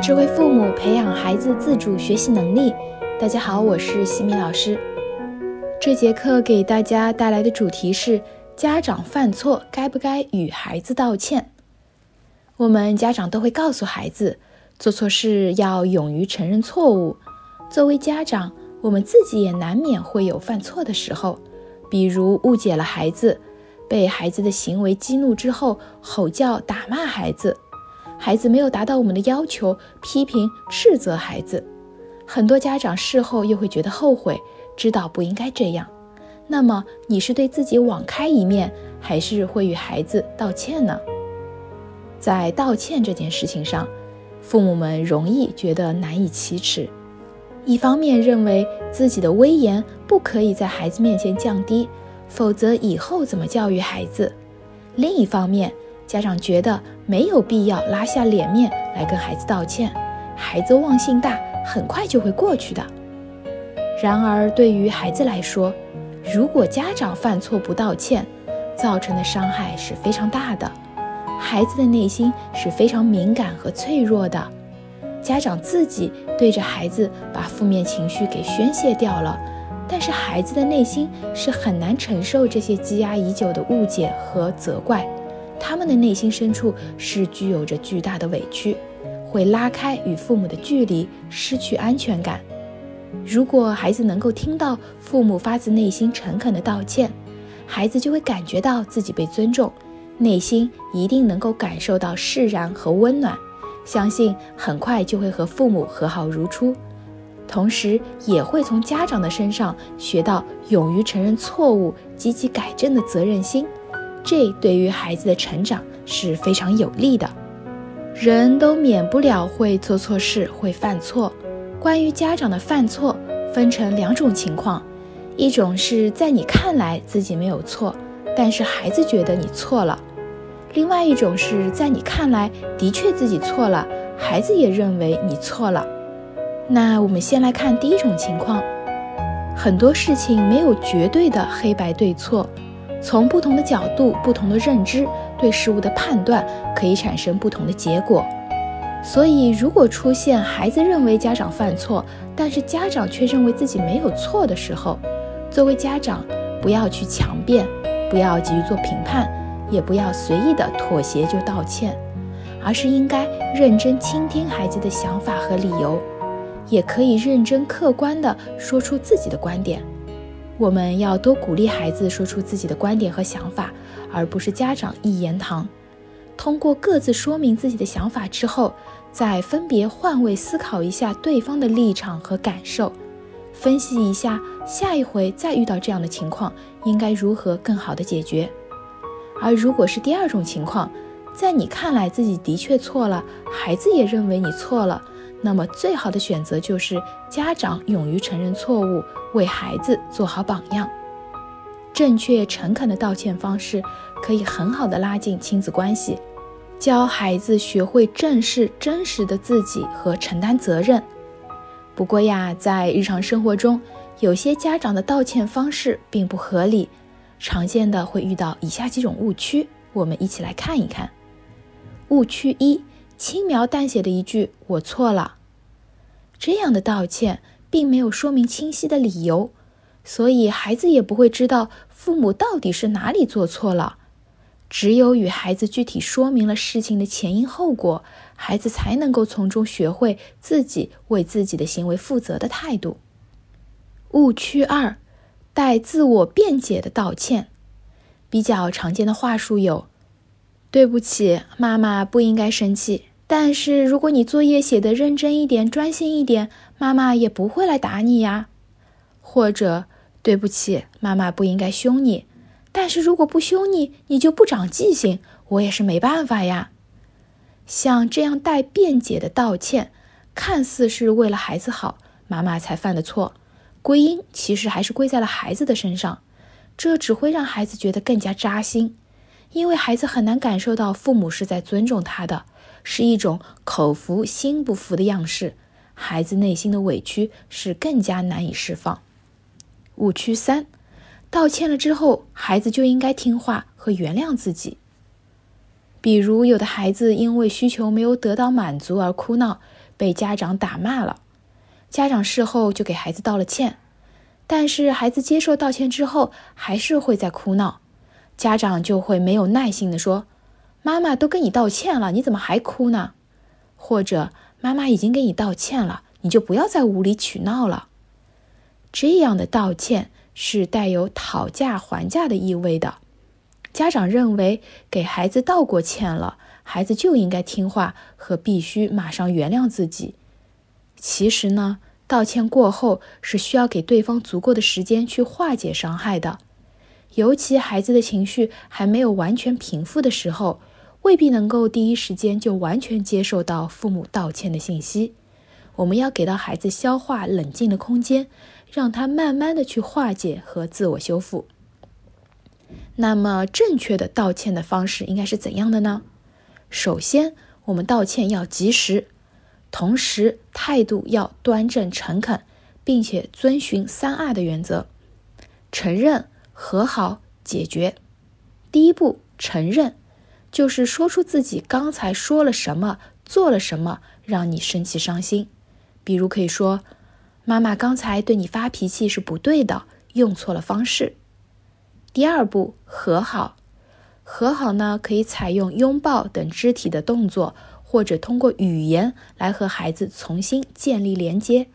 智慧父母，培养孩子自主学习能力。大家好，我是西米老师。这节课给大家带来的主题是：家长犯错该不该与孩子道歉？我们家长都会告诉孩子，做错事要勇于承认错误。作为家长，我们自己也难免会有犯错的时候，比如误解了孩子，被孩子的行为激怒之后，吼叫、打骂孩子。孩子没有达到我们的要求，批评斥责孩子，很多家长事后又会觉得后悔，知道不应该这样。那么你是对自己网开一面，还是会与孩子道歉呢？在道歉这件事情上，父母们容易觉得难以启齿，一方面认为自己的威严不可以在孩子面前降低，否则以后怎么教育孩子；另一方面，家长觉得没有必要拉下脸面来跟孩子道歉，孩子忘性大，很快就会过去的。然而，对于孩子来说，如果家长犯错不道歉，造成的伤害是非常大的。孩子的内心是非常敏感和脆弱的，家长自己对着孩子把负面情绪给宣泄掉了，但是孩子的内心是很难承受这些积压已久的误解和责怪。他们的内心深处是具有着巨大的委屈，会拉开与父母的距离，失去安全感。如果孩子能够听到父母发自内心诚恳的道歉，孩子就会感觉到自己被尊重，内心一定能够感受到释然和温暖，相信很快就会和父母和好如初，同时也会从家长的身上学到勇于承认错误、积极改正的责任心。这对于孩子的成长是非常有利的。人都免不了会做错事，会犯错。关于家长的犯错，分成两种情况：一种是在你看来自己没有错，但是孩子觉得你错了；另外一种是在你看来的确自己错了，孩子也认为你错了。那我们先来看第一种情况。很多事情没有绝对的黑白对错。从不同的角度、不同的认知，对事物的判断可以产生不同的结果。所以，如果出现孩子认为家长犯错，但是家长却认为自己没有错的时候，作为家长，不要去强辩，不要急于做评判，也不要随意的妥协就道歉，而是应该认真倾听孩子的想法和理由，也可以认真客观的说出自己的观点。我们要多鼓励孩子说出自己的观点和想法，而不是家长一言堂。通过各自说明自己的想法之后，再分别换位思考一下对方的立场和感受，分析一下下一回再遇到这样的情况应该如何更好的解决。而如果是第二种情况，在你看来自己的确错了，孩子也认为你错了。那么，最好的选择就是家长勇于承认错误，为孩子做好榜样。正确诚恳的道歉方式可以很好的拉近亲子关系，教孩子学会正视真实的自己和承担责任。不过呀，在日常生活中，有些家长的道歉方式并不合理，常见的会遇到以下几种误区，我们一起来看一看。误区一。轻描淡写的一句“我错了”，这样的道歉并没有说明清晰的理由，所以孩子也不会知道父母到底是哪里做错了。只有与孩子具体说明了事情的前因后果，孩子才能够从中学会自己为自己的行为负责的态度。误区二，带自我辩解的道歉，比较常见的话术有：“对不起，妈妈不应该生气。”但是，如果你作业写得认真一点、专心一点，妈妈也不会来打你呀。或者，对不起，妈妈不应该凶你。但是如果不凶你，你就不长记性，我也是没办法呀。像这样带辩解的道歉，看似是为了孩子好，妈妈才犯的错，归因其实还是归在了孩子的身上，这只会让孩子觉得更加扎心，因为孩子很难感受到父母是在尊重他的。是一种口服心不服的样式，孩子内心的委屈是更加难以释放。误区三，道歉了之后，孩子就应该听话和原谅自己。比如，有的孩子因为需求没有得到满足而哭闹，被家长打骂了，家长事后就给孩子道了歉，但是孩子接受道歉之后还是会在哭闹，家长就会没有耐心的说：“妈妈都跟你道歉了，你怎么还哭呢？”或者妈妈已经给你道歉了，你就不要再无理取闹了。这样的道歉是带有讨价还价的意味的。家长认为给孩子道过歉了，孩子就应该听话和必须马上原谅自己。其实呢，道歉过后是需要给对方足够的时间去化解伤害的，尤其孩子的情绪还没有完全平复的时候。未必能够第一时间就完全接受到父母道歉的信息，我们要给到孩子消化冷静的空间，让他慢慢的去化解和自我修复。那么正确的道歉的方式应该是怎样的呢？首先，我们道歉要及时，同时态度要端正诚恳，并且遵循三二的原则：承认、和好、解决。第一步，承认。就是说出自己刚才说了什么，做了什么，让你生气伤心。比如可以说：“妈妈刚才对你发脾气是不对的，用错了方式。”第二步，和好。和好呢，可以采用拥抱等肢体的动作，或者通过语言来和孩子重新建立连接。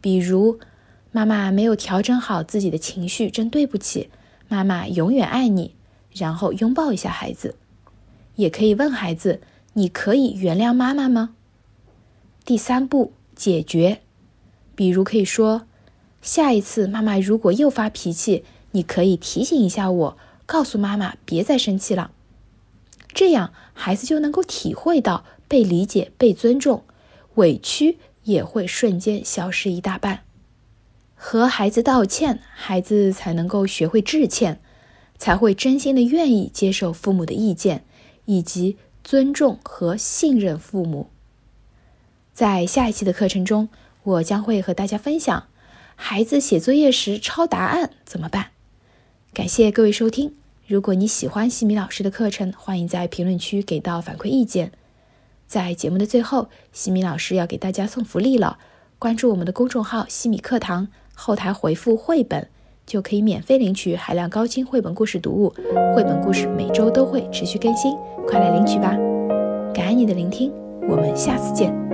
比如：“妈妈没有调整好自己的情绪，真对不起。妈妈永远爱你。”然后拥抱一下孩子。也可以问孩子：“你可以原谅妈妈吗？”第三步解决，比如可以说：“下一次妈妈如果又发脾气，你可以提醒一下我，告诉妈妈别再生气了。”这样孩子就能够体会到被理解、被尊重，委屈也会瞬间消失一大半。和孩子道歉，孩子才能够学会致歉，才会真心的愿意接受父母的意见。以及尊重和信任父母。在下一期的课程中，我将会和大家分享孩子写作业时抄答案怎么办。感谢各位收听。如果你喜欢西米老师的课程，欢迎在评论区给到反馈意见。在节目的最后，西米老师要给大家送福利了。关注我们的公众号“西米课堂”，后台回复“绘本”。就可以免费领取海量高清绘本故事读物，绘本故事每周都会持续更新，快来领取吧！感恩你的聆听，我们下次见。